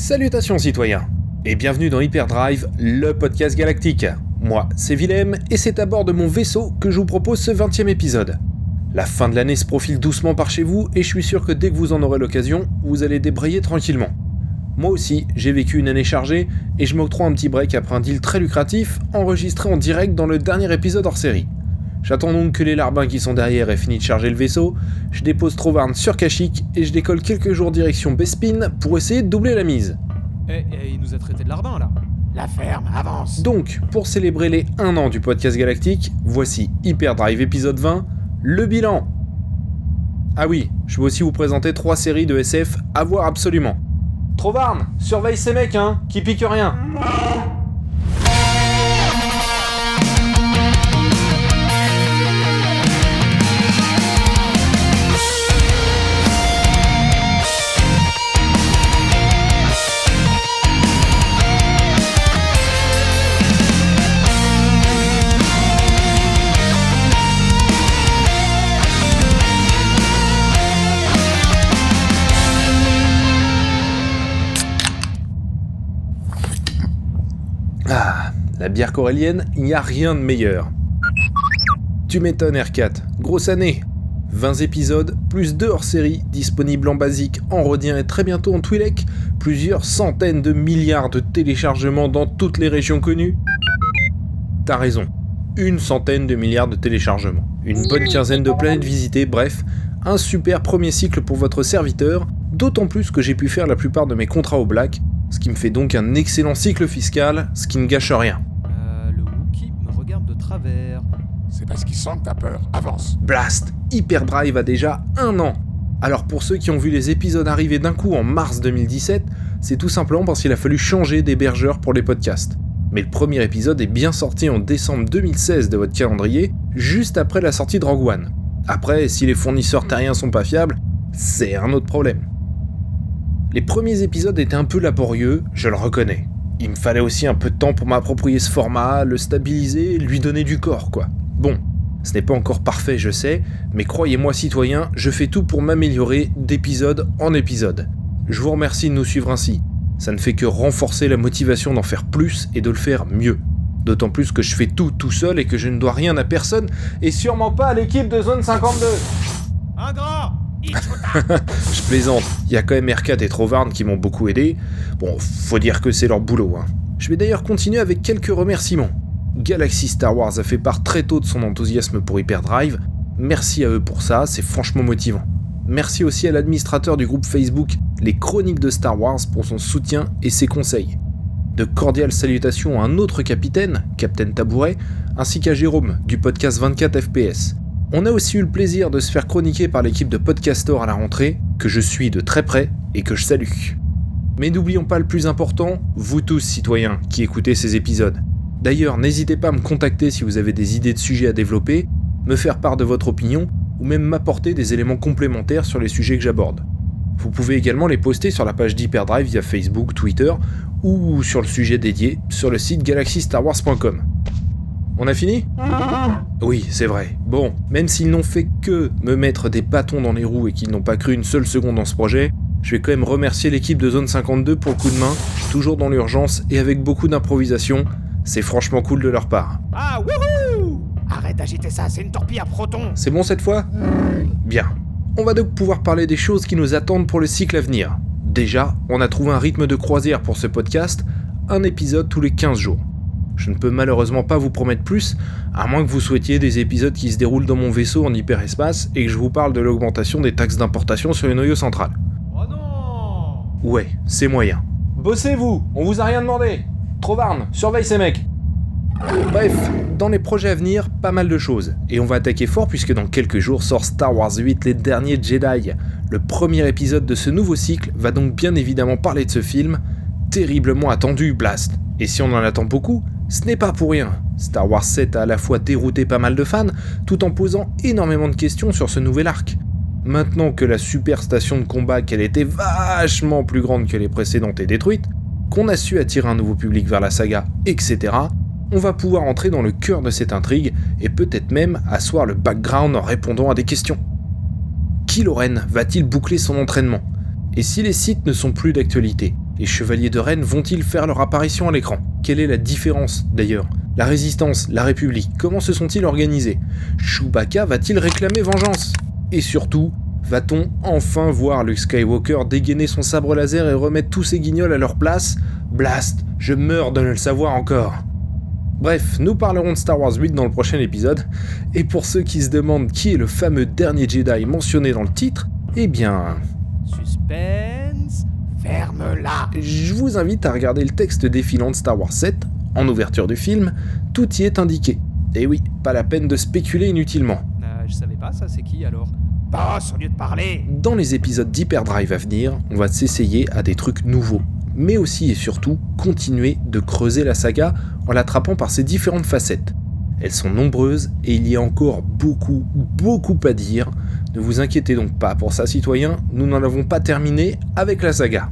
Salutations citoyens et bienvenue dans Hyperdrive, le podcast galactique. Moi, c'est Willem et c'est à bord de mon vaisseau que je vous propose ce 20 e épisode. La fin de l'année se profile doucement par chez vous et je suis sûr que dès que vous en aurez l'occasion, vous allez débrayer tranquillement. Moi aussi, j'ai vécu une année chargée et je m'octroie un petit break après un deal très lucratif enregistré en direct dans le dernier épisode hors série. J'attends donc que les larbins qui sont derrière aient fini de charger le vaisseau, je dépose Trovarne sur Kashyyyk et je décolle quelques jours direction Bespin pour essayer de doubler la mise. Eh, eh, il nous a traité de larbin là. La ferme avance. Donc, pour célébrer les 1 an du podcast galactique, voici Hyperdrive épisode 20, le bilan. Ah oui, je vais aussi vous présenter trois séries de SF à voir absolument. Trovarne, surveille ces mecs, hein, qui piquent rien. Bière corélienne, il n'y a rien de meilleur. Tu m'étonnes R4, grosse année 20 épisodes, plus 2 hors série, disponibles en basique, en rodien et très bientôt en Twi'lek, plusieurs centaines de milliards de téléchargements dans toutes les régions connues. T'as raison, une centaine de milliards de téléchargements, une bonne quinzaine de planètes visitées, bref, un super premier cycle pour votre serviteur, d'autant plus que j'ai pu faire la plupart de mes contrats au black, ce qui me fait donc un excellent cycle fiscal, ce qui ne gâche rien. Travers. C'est parce qu'ils sentent ta peur. Avance. Blast Hyperdrive a déjà un an Alors pour ceux qui ont vu les épisodes arriver d'un coup en mars 2017, c'est tout simplement parce qu'il a fallu changer d'hébergeur pour les podcasts. Mais le premier épisode est bien sorti en décembre 2016 de votre calendrier, juste après la sortie de Rogue One. Après, si les fournisseurs terriens sont pas fiables, c'est un autre problème. Les premiers épisodes étaient un peu laborieux, je le reconnais. Il me fallait aussi un peu de temps pour m'approprier ce format, le stabiliser, lui donner du corps, quoi. Bon, ce n'est pas encore parfait, je sais, mais croyez-moi citoyens, je fais tout pour m'améliorer d'épisode en épisode. Je vous remercie de nous suivre ainsi. Ça ne fait que renforcer la motivation d'en faire plus et de le faire mieux. D'autant plus que je fais tout tout seul et que je ne dois rien à personne, et sûrement pas à l'équipe de Zone 52. Ingrat Je plaisante, il y a quand même R4 et Trovarne qui m'ont beaucoup aidé. Bon, faut dire que c'est leur boulot. Hein. Je vais d'ailleurs continuer avec quelques remerciements. Galaxy Star Wars a fait part très tôt de son enthousiasme pour Hyperdrive. Merci à eux pour ça, c'est franchement motivant. Merci aussi à l'administrateur du groupe Facebook Les Chroniques de Star Wars pour son soutien et ses conseils. De cordiales salutations à un autre capitaine, Captain Tabouret, ainsi qu'à Jérôme du podcast 24 FPS. On a aussi eu le plaisir de se faire chroniquer par l'équipe de Podcastor à la rentrée, que je suis de très près et que je salue. Mais n'oublions pas le plus important, vous tous citoyens qui écoutez ces épisodes. D'ailleurs, n'hésitez pas à me contacter si vous avez des idées de sujets à développer, me faire part de votre opinion, ou même m'apporter des éléments complémentaires sur les sujets que j'aborde. Vous pouvez également les poster sur la page d'Hyperdrive via Facebook, Twitter, ou sur le sujet dédié sur le site galaxystarwars.com. On a fini? Oui, c'est vrai. Bon, même s'ils n'ont fait que me mettre des bâtons dans les roues et qu'ils n'ont pas cru une seule seconde dans ce projet, je vais quand même remercier l'équipe de Zone 52 pour le coup de main, toujours dans l'urgence et avec beaucoup d'improvisation. C'est franchement cool de leur part. Ah, wouhou Arrête d'agiter ça, c'est une torpille à protons. C'est bon cette fois? Bien. On va donc pouvoir parler des choses qui nous attendent pour le cycle à venir. Déjà, on a trouvé un rythme de croisière pour ce podcast, un épisode tous les 15 jours. Je ne peux malheureusement pas vous promettre plus, à moins que vous souhaitiez des épisodes qui se déroulent dans mon vaisseau en hyperespace et que je vous parle de l'augmentation des taxes d'importation sur les noyaux centrales. Oh non Ouais, c'est moyen. Bossez-vous, on vous a rien demandé. Trovarne, surveille ces mecs. Bref, dans les projets à venir, pas mal de choses. Et on va attaquer fort puisque dans quelques jours sort Star Wars 8 Les Derniers Jedi. Le premier épisode de ce nouveau cycle va donc bien évidemment parler de ce film, terriblement attendu, Blast. Et si on en attend beaucoup, ce n'est pas pour rien. Star Wars 7 a à la fois dérouté pas mal de fans, tout en posant énormément de questions sur ce nouvel arc. Maintenant que la super station de combat, qu'elle était vachement plus grande que les précédentes, est détruite, qu'on a su attirer un nouveau public vers la saga, etc., on va pouvoir entrer dans le cœur de cette intrigue et peut-être même asseoir le background en répondant à des questions. Qui Loren va-t-il boucler son entraînement? Et si les sites ne sont plus d'actualité, Les chevaliers de Rennes vont-ils faire leur apparition à l'écran? Quelle est la différence d'ailleurs? La résistance, la République, comment se sont-ils organisés? Chewbacca va-t-il réclamer vengeance? Et surtout, va-t-on enfin voir Luke Skywalker dégainer son sabre laser et remettre tous ses guignols à leur place? Blast, je meurs de ne le savoir encore. Bref, nous parlerons de Star Wars 8 dans le prochain épisode, et pour ceux qui se demandent qui est le fameux dernier Jedi mentionné dans le titre, eh bien... Suspense. Ferme-la Je vous invite à regarder le texte défilant de Star Wars 7, en ouverture du film, tout y est indiqué. Et oui, pas la peine de spéculer inutilement. Euh, je savais pas, ça c'est qui alors? Boss, au lieu de parler Dans les épisodes d'Hyperdrive à venir, on va s'essayer à des trucs nouveaux, mais aussi et surtout continuer de creuser la saga en l'attrapant par ses différentes facettes. Elles sont nombreuses et il y a encore beaucoup, beaucoup à dire. Ne vous inquiétez donc pas pour ça, citoyens, nous n'en avons pas terminé avec la saga.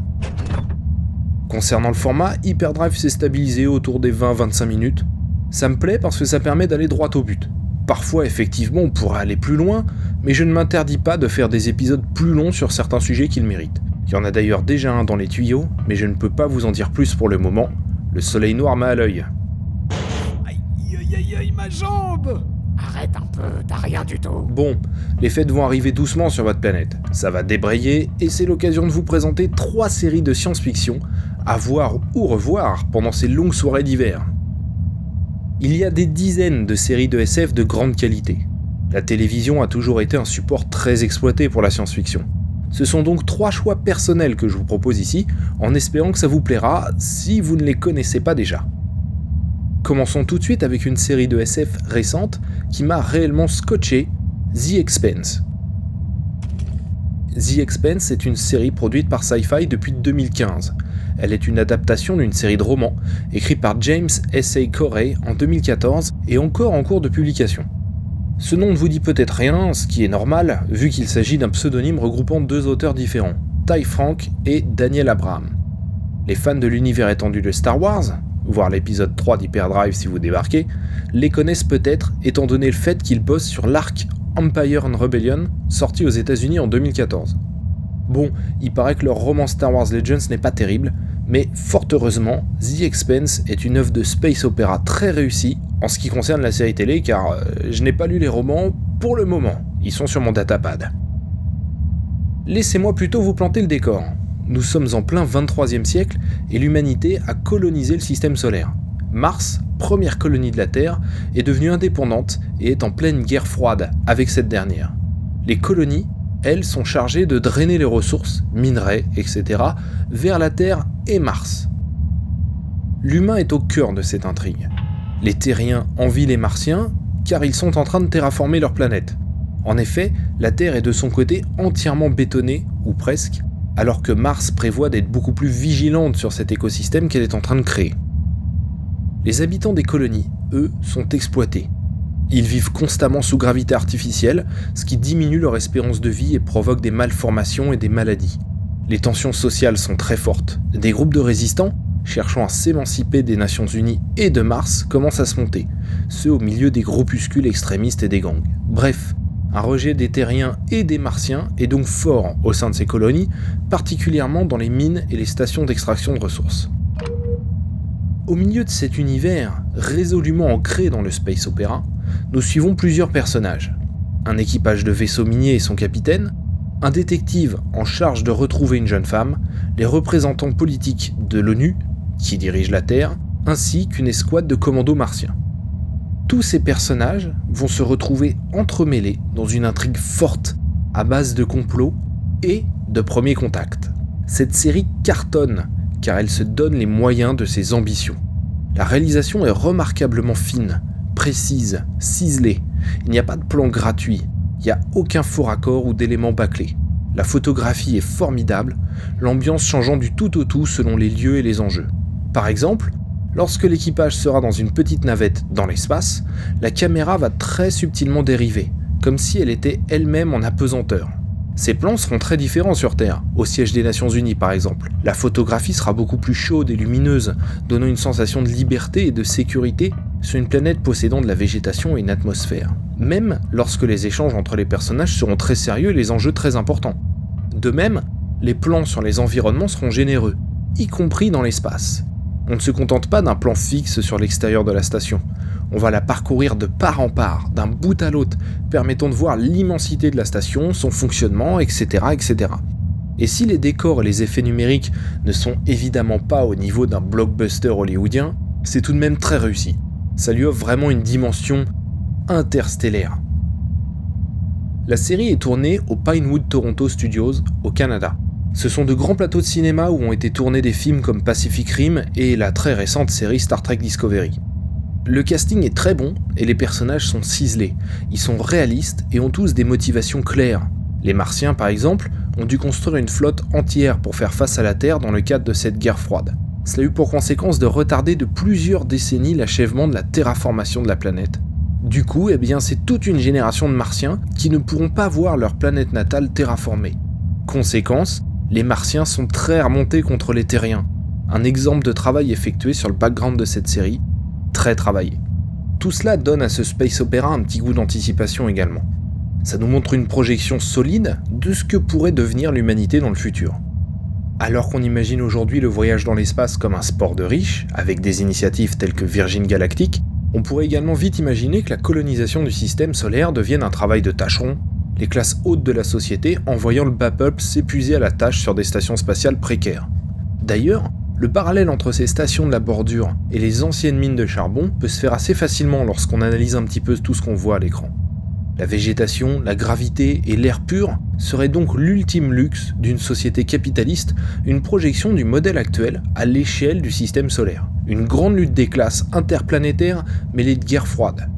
Concernant le format, Hyperdrive s'est stabilisé autour des 20-25 minutes. Ça me plaît parce que ça permet d'aller droit au but. Parfois, effectivement, on pourrait aller plus loin, mais je ne m'interdis pas de faire des épisodes plus longs sur certains sujets qu'ils méritent. Il y en a d'ailleurs déjà un dans les tuyaux, mais je ne peux pas vous en dire plus pour le moment. Le soleil noir m'a à l'œil. Aïe aïe aïe aïe, ma jambe Arrête un peu, t'as rien du tout. Bon, les fêtes vont arriver doucement sur votre planète. Ça va débrayer et c'est l'occasion de vous présenter trois séries de science-fiction à voir ou revoir pendant ces longues soirées d'hiver. Il y a des dizaines de séries de SF de grande qualité. La télévision a toujours été un support très exploité pour la science-fiction. Ce sont donc trois choix personnels que je vous propose ici, en espérant que ça vous plaira si vous ne les connaissez pas déjà. Commençons tout de suite avec une série de SF récente qui m'a réellement scotché, The Expense. The Expense est une série produite par Sci-Fi depuis 2015. Elle est une adaptation d'une série de romans écrite par James S.A. Corey en 2014 et encore en cours de publication. Ce nom ne vous dit peut-être rien, ce qui est normal, vu qu'il s'agit d'un pseudonyme regroupant deux auteurs différents, Ty Frank et Daniel Abraham. Les fans de l'univers étendu de Star Wars, voire l'épisode 3 d'Hyperdrive si vous débarquez, les connaissent peut-être étant donné le fait qu'ils bossent sur l'arc Empire and Rebellion, sorti aux États-Unis en 2014. Bon, il paraît que leur roman Star Wars Legends n'est pas terrible, mais fort heureusement, The Expense est une œuvre de space opéra très réussie en ce qui concerne la série télé, car euh, je n'ai pas lu les romans pour le moment, ils sont sur mon datapad. Laissez-moi plutôt vous planter le décor. Nous sommes en plein 23e siècle et l'humanité a colonisé le système solaire. Mars, première colonie de la Terre, est devenue indépendante et est en pleine guerre froide avec cette dernière. Les colonies, elles, sont chargées de drainer les ressources, minerais, etc., vers la Terre et Mars. L'humain est au cœur de cette intrigue. Les terriens envient les martiens car ils sont en train de terraformer leur planète. En effet, la Terre est de son côté entièrement bétonnée, ou presque, alors que Mars prévoit d'être beaucoup plus vigilante sur cet écosystème qu'elle est en train de créer. Les habitants des colonies, eux, sont exploités. Ils vivent constamment sous gravité artificielle, ce qui diminue leur espérance de vie et provoque des malformations et des maladies. Les tensions sociales sont très fortes. Des groupes de résistants, cherchant à s'émanciper des Nations Unies et de Mars, commencent à se monter, ceux au milieu des groupuscules extrémistes et des gangs. Bref, un rejet des terriens et des martiens est donc fort au sein de ces colonies, particulièrement dans les mines et les stations d'extraction de ressources. Au milieu de cet univers résolument ancré dans le space opéra, nous suivons plusieurs personnages. Un équipage de vaisseaux miniers et son capitaine, un détective en charge de retrouver une jeune femme, les représentants politiques de l'ONU, qui dirigent la Terre, ainsi qu'une escouade de commandos martiens. Tous ces personnages vont se retrouver entremêlés dans une intrigue forte à base de complots et de premiers contacts. Cette série cartonne car elle se donne les moyens de ses ambitions. La réalisation est remarquablement fine, précise, ciselée. Il n'y a pas de plan gratuit. Il n'y a aucun faux raccord ou d'éléments bâclés. La photographie est formidable, l'ambiance changeant du tout au tout selon les lieux et les enjeux. Par exemple, lorsque l'équipage sera dans une petite navette dans l'espace, la caméra va très subtilement dériver, comme si elle était elle-même en apesanteur. Ces plans seront très différents sur Terre, au siège des Nations Unies par exemple. La photographie sera beaucoup plus chaude et lumineuse, donnant une sensation de liberté et de sécurité sur une planète possédant de la végétation et une atmosphère. Même lorsque les échanges entre les personnages seront très sérieux et les enjeux très importants. De même, les plans sur les environnements seront généreux. y compris dans l'espace. On ne se contente pas d'un plan fixe sur l'extérieur de la station. On va la parcourir de part en part, d'un bout à l'autre, permettant de voir l'immensité de la station, son fonctionnement, etc., etc. Et si les décors et les effets numériques ne sont évidemment pas au niveau d'un blockbuster hollywoodien, c'est tout de même très réussi. Ça lui offre vraiment une dimension interstellaire. La série est tournée au Pinewood Toronto Studios, au Canada. Ce sont de grands plateaux de cinéma où ont été tournés des films comme Pacific Rim et la très récente série Star Trek Discovery. Le casting est très bon et les personnages sont ciselés. Ils sont réalistes et ont tous des motivations claires. Les Martiens, par exemple, ont dû construire une flotte entière pour faire face à la Terre dans le cadre de cette guerre froide. Cela a eu pour conséquence de retarder de plusieurs décennies l'achèvement de la terraformation de la planète. Du coup, eh bien, c'est toute une génération de Martiens qui ne pourront pas voir leur planète natale terraformée. Conséquence, les Martiens sont très remontés contre les Terriens. Un exemple de travail effectué sur le background de cette série, très travaillé. Tout cela donne à ce space opéra un petit goût d'anticipation également. Ça nous montre une projection solide de ce que pourrait devenir l'humanité dans le futur. Alors qu'on imagine aujourd'hui le voyage dans l'espace comme un sport de riches, avec des initiatives telles que Virgin Galactic, on pourrait également vite imaginer que la colonisation du système solaire devienne un travail de tâcheron, les classes hautes de la société en voyant le bas peuple s'épuiser à la tâche sur des stations spatiales précaires. D'ailleurs, le parallèle entre ces stations de la bordure et les anciennes mines de charbon peut se faire assez facilement lorsqu'on analyse un petit peu tout ce qu'on voit à l'écran. La végétation, la gravité et l'air pur seraient donc l'ultime luxe d'une société capitaliste, une projection du modèle actuel à l'échelle du système solaire. Une grande lutte des classes interplanétaires mêlée de guerre froide.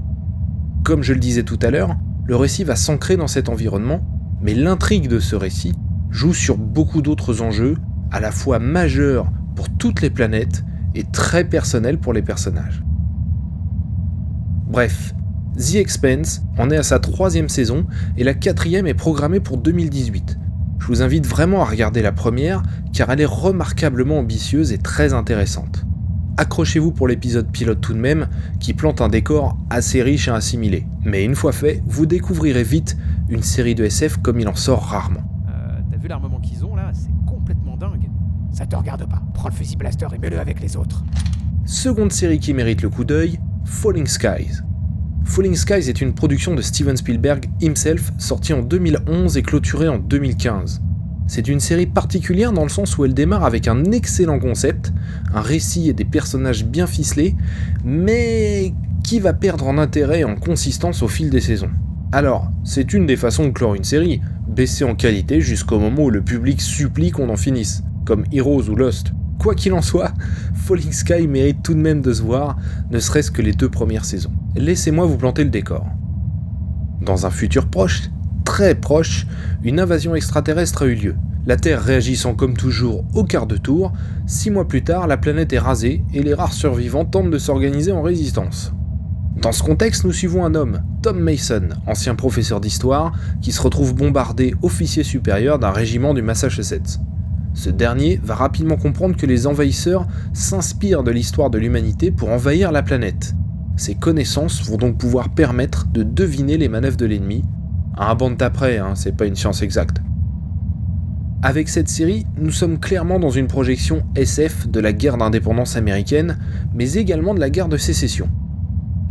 Comme je le disais tout à l'heure, le récit va s'ancrer dans cet environnement, mais l'intrigue de ce récit joue sur beaucoup d'autres enjeux, à la fois majeurs pour toutes les planètes et très personnels pour les personnages. Bref, The Expense en est à sa troisième saison et la quatrième est programmée pour 2018. Je vous invite vraiment à regarder la première car elle est remarquablement ambitieuse et très intéressante. Accrochez-vous pour l'épisode pilote tout de même, qui plante un décor assez riche à assimiler. Mais une fois fait, vous découvrirez vite une série de SF comme il en sort rarement. Euh, T'as vu l'armement qu'ils ont là? C'est complètement dingue. Ça te regarde pas. Prends le fusil blaster et mets-le avec les autres. Seconde série qui mérite le coup d'œil, Falling Skies. Falling Skies est une production de Steven Spielberg himself, sortie en 2011 et clôturée en 2015. C'est une série particulière dans le sens où elle démarre avec un excellent concept, un récit et des personnages bien ficelés, mais qui va perdre en intérêt et en consistance au fil des saisons. Alors, c'est une des façons de clore une série, baisser en qualité jusqu'au moment où le public supplie qu'on en finisse, comme Heroes ou Lost. Quoi qu'il en soit, Falling Sky mérite tout de même de se voir, ne serait-ce que les deux premières saisons. Laissez-moi vous planter le décor. Dans un futur proche, très proche, une invasion extraterrestre a eu lieu. La Terre réagissant comme toujours au quart de tour, six mois plus tard, la planète est rasée et les rares survivants tentent de s'organiser en résistance. Dans ce contexte, nous suivons un homme, Tom Mason, ancien professeur d'histoire, qui se retrouve bombardé officier supérieur d'un régiment du Massachusetts. Ce dernier va rapidement comprendre que les envahisseurs s'inspirent de l'histoire de l'humanité pour envahir la planète. Ces connaissances vont donc pouvoir permettre de deviner les manœuvres de l'ennemi. Un bande d'après, hein, c'est pas une science exacte. Avec cette série, nous sommes clairement dans une projection SF de la guerre d'indépendance américaine, mais également de la guerre de sécession.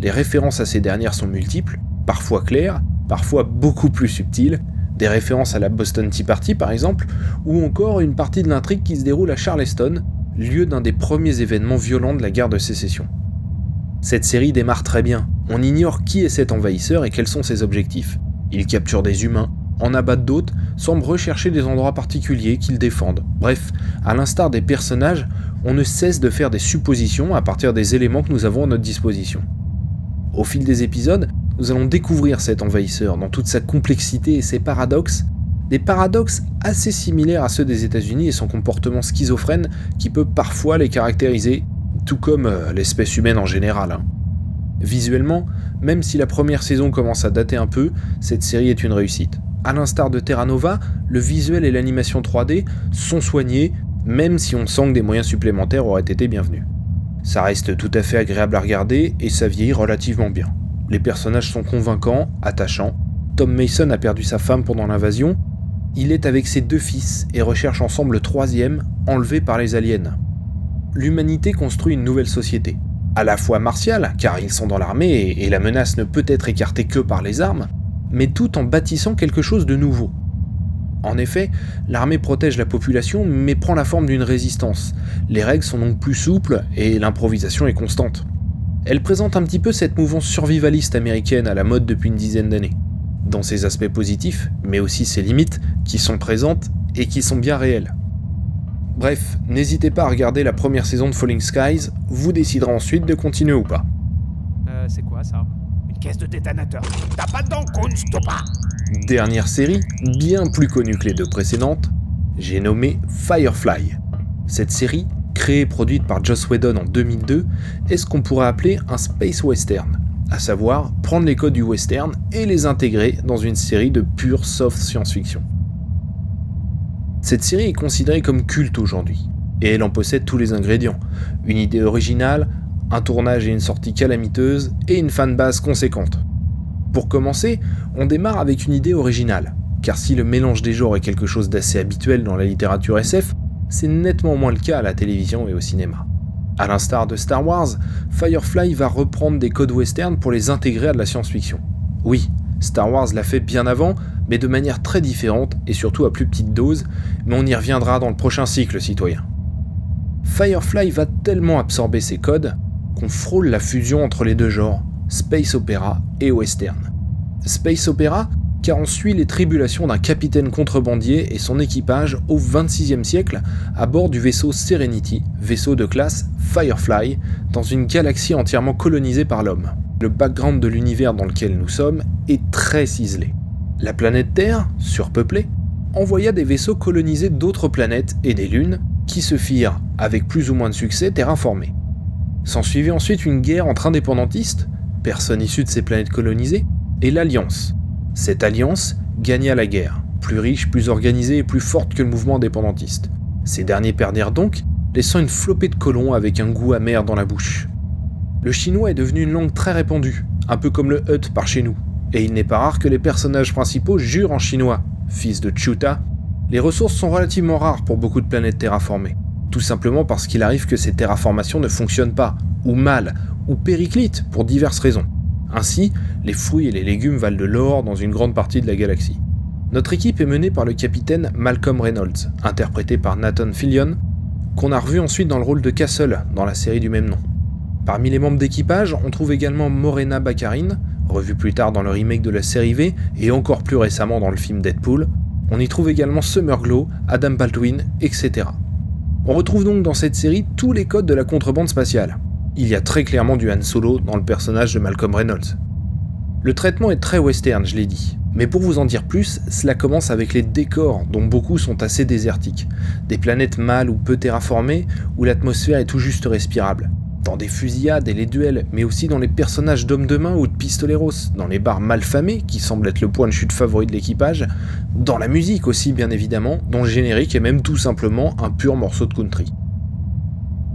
Les références à ces dernières sont multiples, parfois claires, parfois beaucoup plus subtiles, des références à la Boston Tea Party par exemple, ou encore une partie de l'intrigue qui se déroule à Charleston, lieu d'un des premiers événements violents de la guerre de sécession. Cette série démarre très bien, on ignore qui est cet envahisseur et quels sont ses objectifs. Il capture des humains, en abat d'autres, semble rechercher des endroits particuliers qu'il défendent. Bref, à l'instar des personnages, on ne cesse de faire des suppositions à partir des éléments que nous avons à notre disposition. Au fil des épisodes, nous allons découvrir cet envahisseur dans toute sa complexité et ses paradoxes, des paradoxes assez similaires à ceux des États-Unis et son comportement schizophrène qui peut parfois les caractériser, tout comme euh, l'espèce humaine en général. Hein. Visuellement, même si la première saison commence à dater un peu, cette série est une réussite. A l'instar de Terra Nova, le visuel et l'animation 3D sont soignés, même si on sent que des moyens supplémentaires auraient été bienvenus. Ça reste tout à fait agréable à regarder et ça vieillit relativement bien. Les personnages sont convaincants, attachants. Tom Mason a perdu sa femme pendant l'invasion, Il est avec ses deux fils et recherche ensemble le troisième, enlevé par les aliens. L'humanité construit une nouvelle société, à la fois martiale, car ils sont dans l'armée et la menace ne peut être écartée que par les armes, mais tout en bâtissant quelque chose de nouveau. En effet, l'armée protège la population mais prend la forme d'une résistance. Les règles sont donc plus souples et l'improvisation est constante. Elle présente un petit peu cette mouvance survivaliste américaine à la mode depuis une dizaine d'années, dans ses aspects positifs, mais aussi ses limites, qui sont présentes et qui sont bien réelles. Bref, n'hésitez pas à regarder la première saison de Falling Skies, vous déciderez ensuite de continuer ou pas. Euh, c'est quoi ça? Une caisse de détonateur. T'as pas dedans, pas Dernière série, bien plus connue que les deux précédentes, j'ai nommé Firefly. Cette série, créée et produite par Joss Whedon en 2002, est ce qu'on pourrait appeler un space western, à savoir prendre les codes du western et les intégrer dans une série de pure soft science-fiction. Cette série est considérée comme culte aujourd'hui, et elle en possède tous les ingrédients. Une idée originale, un tournage et une sortie calamiteuse, et une fanbase conséquente. Pour commencer, on démarre avec une idée originale, car si le mélange des genres est quelque chose d'assez habituel dans la littérature SF, c'est nettement moins le cas à la télévision et au cinéma. A l'instar de Star Wars, Firefly va reprendre des codes western pour les intégrer à de la science-fiction. Oui, Star Wars l'a fait bien avant, mais de manière très différente et surtout à plus petite dose, mais on y reviendra dans le prochain cycle citoyen. Firefly va tellement absorber ces codes qu'on frôle la fusion entre les deux genres, space opera et western. Space opera car on suit les tribulations d'un capitaine contrebandier et son équipage au XXVIe siècle à bord du vaisseau Serenity, vaisseau de classe Firefly, dans une galaxie entièrement colonisée par l'homme. Le background de l'univers dans lequel nous sommes est très ciselé. La planète Terre, surpeuplée, envoya des vaisseaux coloniser d'autres planètes et des lunes qui se firent, avec plus ou moins de succès, terraformés. S'ensuivit ensuite une guerre entre indépendantistes, personnes issues de ces planètes colonisées, et l'Alliance. Cette alliance gagna la guerre, plus riche, plus organisée et plus forte que le mouvement indépendantiste. Ces derniers perdirent donc, laissant une flopée de colons avec un goût amer dans la bouche. Le chinois est devenu une langue très répandue, un peu comme le hut par chez nous, et il n'est pas rare que les personnages principaux jurent en chinois, fils de Chuta. Les ressources sont relativement rares pour beaucoup de planètes terraformées, tout simplement parce qu'il arrive que ces terraformations ne fonctionnent pas, ou mal, ou périclitent pour diverses raisons. Ainsi, les fruits et les légumes valent de l'or dans une grande partie de la galaxie. Notre équipe est menée par le capitaine Malcolm Reynolds, interprété par Nathan Fillion, qu'on a revu ensuite dans le rôle de Castle dans la série du même nom. Parmi les membres d'équipage, on trouve également Morena Baccarin, revue plus tard dans le remake de la série V et encore plus récemment dans le film Deadpool. On y trouve également Summer Glow, Adam Baldwin, etc. On retrouve donc dans cette série tous les codes de la contrebande spatiale il y a très clairement du Han Solo dans le personnage de Malcolm Reynolds. Le traitement est très western, je l'ai dit. Mais pour vous en dire plus, cela commence avec les décors, dont beaucoup sont assez désertiques. Des planètes mâles ou peu terraformées, où l'atmosphère est tout juste respirable. Dans des fusillades et les duels, mais aussi dans les personnages d'hommes de main ou de pistoleros, dans les bars malfamés, qui semblent être le point de chute favori de l'équipage, dans la musique aussi bien évidemment, dont le générique est même tout simplement un pur morceau de country.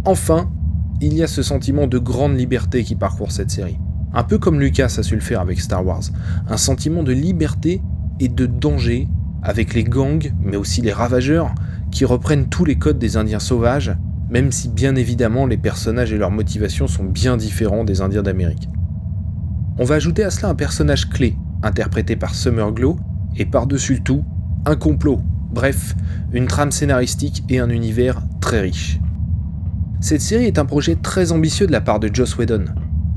Enfin, il y a ce sentiment de grande liberté qui parcourt cette série. Un peu comme Lucas a su le faire avec Star Wars. Un sentiment de liberté et de danger avec les gangs, mais aussi les ravageurs, qui reprennent tous les codes des Indiens sauvages, même si bien évidemment les personnages et leurs motivations sont bien différents des Indiens d'Amérique. On va ajouter à cela un personnage clé, interprété par Summer Glow, et par-dessus tout, un complot, bref, une trame scénaristique et un univers très riche. Cette série est un projet très ambitieux de la part de Joss Whedon.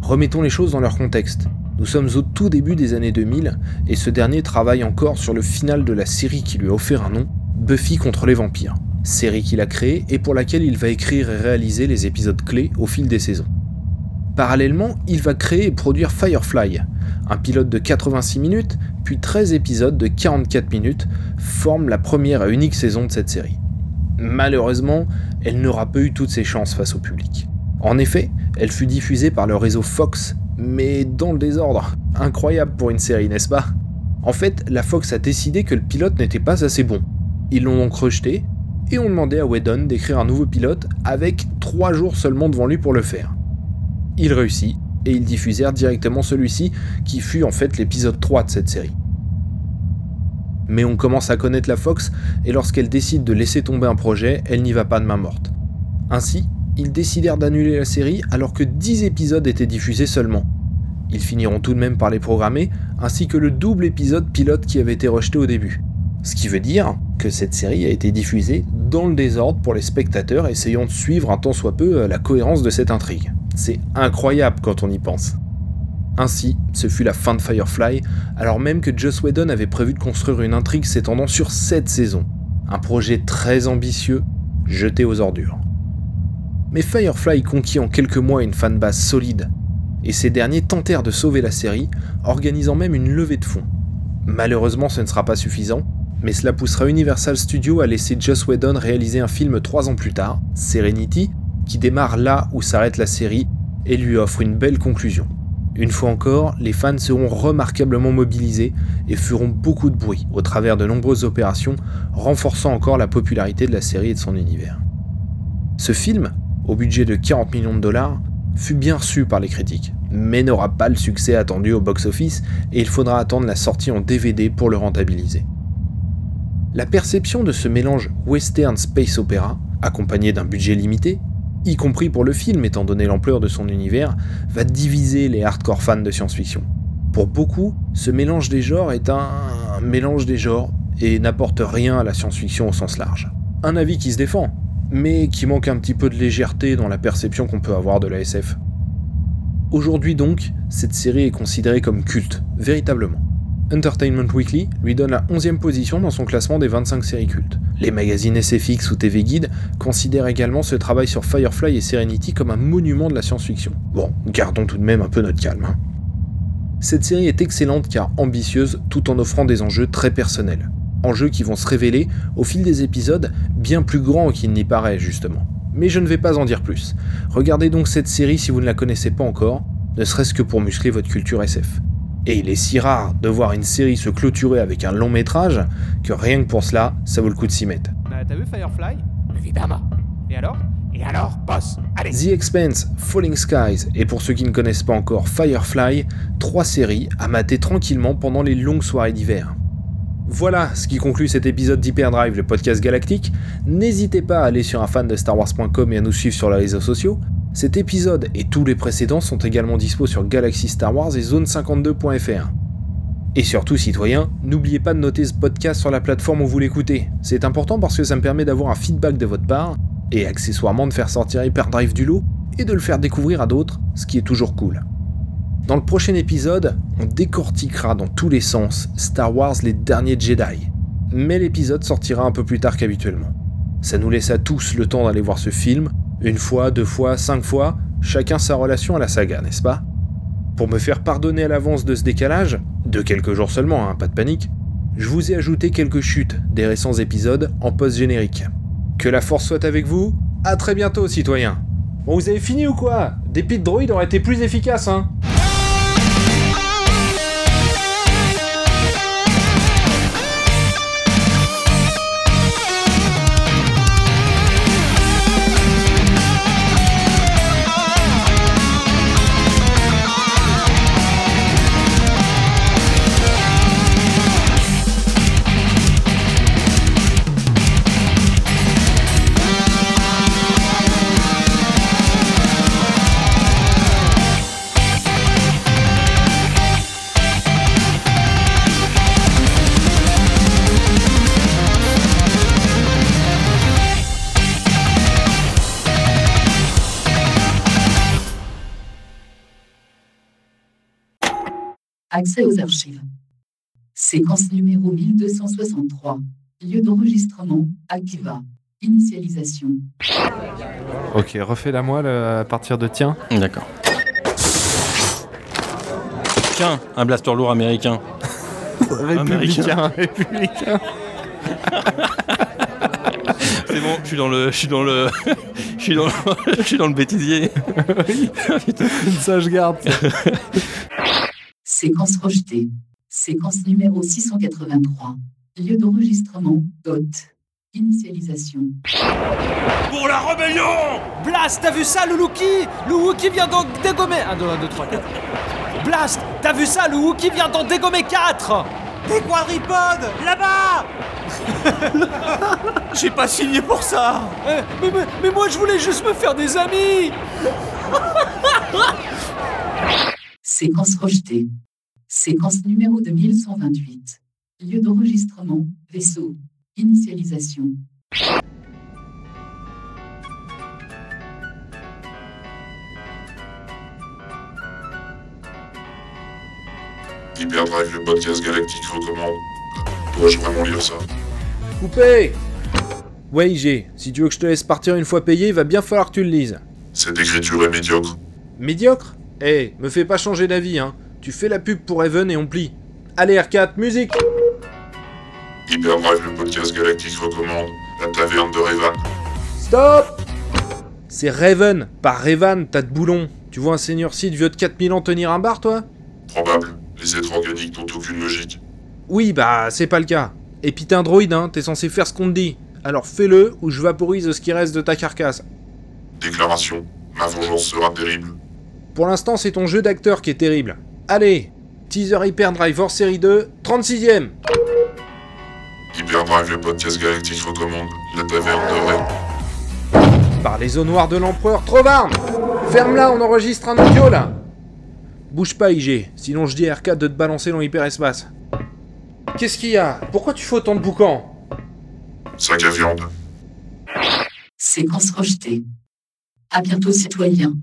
Remettons les choses dans leur contexte. Nous sommes au tout début des années 2000 et ce dernier travaille encore sur le final de la série qui lui a offert un nom, Buffy contre les vampires, série qu'il a créée et pour laquelle il va écrire et réaliser les épisodes clés au fil des saisons. Parallèlement, il va créer et produire Firefly, un pilote de 86 minutes, puis 13 épisodes de 44 minutes forment la première et unique saison de cette série. Malheureusement, elle n'aura pas eu toutes ses chances face au public. En effet, elle fut diffusée par le réseau Fox, mais dans le désordre. Incroyable pour une série, n'est-ce pas? En fait, la Fox a décidé que le pilote n'était pas assez bon. Ils l'ont donc rejeté, et ont demandé à Whedon d'écrire un nouveau pilote avec 3 jours seulement devant lui pour le faire. Il réussit, et ils diffusèrent directement celui-ci, qui fut en fait l'épisode 3 de cette série. Mais on commence à connaître la Fox et lorsqu'elle décide de laisser tomber un projet, elle n'y va pas de main morte. Ainsi, ils décidèrent d'annuler la série alors que 10 épisodes étaient diffusés seulement. Ils finiront tout de même par les programmer, ainsi que le double épisode pilote qui avait été rejeté au début. Ce qui veut dire que cette série a été diffusée dans le désordre pour les spectateurs essayant de suivre un tant soit peu la cohérence de cette intrigue. C'est incroyable quand on y pense. Ainsi, ce fut la fin de Firefly, alors même que Joss Whedon avait prévu de construire une intrigue s'étendant sur 7 saisons. Un projet très ambitieux, jeté aux ordures. Mais Firefly conquit en quelques mois une fanbase solide, et ces derniers tentèrent de sauver la série, organisant même une levée de fonds. Malheureusement, ce ne sera pas suffisant, mais cela poussera Universal Studios à laisser Joss Whedon réaliser un film trois ans plus tard, Serenity, qui démarre là où s'arrête la série et lui offre une belle conclusion. Une fois encore, les fans seront remarquablement mobilisés et feront beaucoup de bruit au travers de nombreuses opérations, renforçant encore la popularité de la série et de son univers. Ce film, au budget de 40 millions de dollars, fut bien reçu par les critiques, mais n'aura pas le succès attendu au box-office et il faudra attendre la sortie en DVD pour le rentabiliser. La perception de ce mélange western space opéra, accompagné d'un budget limité, y compris pour le film étant donné l'ampleur de son univers, va diviser les hardcore fans de science-fiction. Pour beaucoup, ce mélange des genres est un mélange des genres et n'apporte rien à la science-fiction au sens large. Un avis qui se défend, mais qui manque un petit peu de légèreté dans la perception qu'on peut avoir de la SF. Aujourd'hui donc, cette série est considérée comme culte, véritablement. Entertainment Weekly lui donne la 11e position dans son classement des 25 séries cultes. Les magazines SFX ou TV Guide considèrent également ce travail sur Firefly et Serenity comme un monument de la science-fiction. Bon, gardons tout de même un peu notre calme. Hein. Cette série est excellente car ambitieuse tout en offrant des enjeux très personnels. Enjeux qui vont se révéler au fil des épisodes bien plus grands qu'il n'y paraît justement. Mais je ne vais pas en dire plus. Regardez donc cette série si vous ne la connaissez pas encore, ne serait-ce que pour muscler votre culture SF. Et il est si rare de voir une série se clôturer avec un long métrage que rien que pour cela, ça vaut le coup de s'y mettre. Bah, T'as vu Firefly? Évidemment. Et alors? Et alors, boss Allez The Expanse, Falling Skies et pour ceux qui ne connaissent pas encore Firefly, trois séries à mater tranquillement pendant les longues soirées d'hiver. Voilà ce qui conclut cet épisode d'Hyperdrive, le podcast galactique. N'hésitez pas à aller sur un fan de Star Wars.com et à nous suivre sur les réseaux sociaux. Cet épisode et tous les précédents sont également dispo sur Galaxy Star Wars et Zone52.fr. Et surtout, citoyens, n'oubliez pas de noter ce podcast sur la plateforme où vous l'écoutez. C'est important parce que ça me permet d'avoir un feedback de votre part et accessoirement de faire sortir Hyperdrive du lot et de le faire découvrir à d'autres, ce qui est toujours cool. Dans le prochain épisode, on décortiquera dans tous les sens Star Wars les derniers Jedi. Mais l'épisode sortira un peu plus tard qu'habituellement. Ça nous laisse à tous le temps d'aller voir ce film, une fois, deux fois, cinq fois, chacun sa relation à la saga, n'est-ce pas? Pour me faire pardonner à l'avance de ce décalage, de quelques jours seulement, hein, pas de panique, je vous ai ajouté quelques chutes des récents épisodes en post-générique. Que la force soit avec vous, à très bientôt citoyens. Bon vous avez fini ou quoi? Des pits de droïdes auraient été plus efficaces hein Accès aux archives. Séquence numéro 1263. Lieu d'enregistrement, Akiva. Initialisation. Ok, refais-la moi à partir de tiens. D'accord. Tiens, un blaster lourd américain. Républicain, républicain. C'est bon, je suis dans le, je suis dans le, je suis dans, le, je suis dans le bêtisier. Ça je garde. Séquence rejetée. Séquence numéro 683. Lieu d'enregistrement, DOT. Initialisation. Pour la rébellion Blast, t'as vu ça, le Wookie Le Wookie vient d'en dégommer... 1, 2, 1, 2, 3, 4. Blast, t'as vu ça, le Wookie vient d'en dégommer 4 Des quadripodes Là-bas J'ai pas signé pour ça Euh, mais, mais- mais moi je voulais juste me faire des amis Séquence rejetée. Séquence numéro 2128. Lieu d'enregistrement, vaisseau. Initialisation. Hyperdrive, le podcast galactique recommande. Dois-je vraiment lire ça? Coupé Ouais, IG, si tu veux que je te laisse partir une fois payé, il va bien falloir que tu le lises. Cette écriture est médiocre. Médiocre? Eh, me fais pas changer d'avis, hein. Tu fais la pub pour Evan et on plie. Allez, R4, musique Hyperdrive, le podcast galactique recommande. La taverne de Revan. Stop C'est Raven, pas Revan, t'as de boulon. Tu vois un seigneur Sith vieux de 4000 ans tenir un bar, toi? Probable. Les êtres organiques n'ont aucune logique. Oui, bah, c'est pas le cas. Et puis t'es un droïde, hein, t'es censé faire ce qu'on te dit. Alors fais-le ou je vaporise ce qui reste de ta carcasse. Déclaration. Ma vengeance sera terrible. Pour l'instant, c'est ton jeu d'acteur qui est terrible. Allez Teaser Hyperdrive hors série 2, 36ème Hyperdrive, le podcast galactique recommande. La taverne de. Par les eaux noires de l'empereur, Trovarne Ferme-la, on enregistre un audio là Bouge pas, IG, sinon je dis à R4 de te balancer dans l'hyperespace. Qu'est-ce qu'il y a? Pourquoi tu fais autant de boucans Sac à viande. Séquence rejetée. À bientôt, citoyens.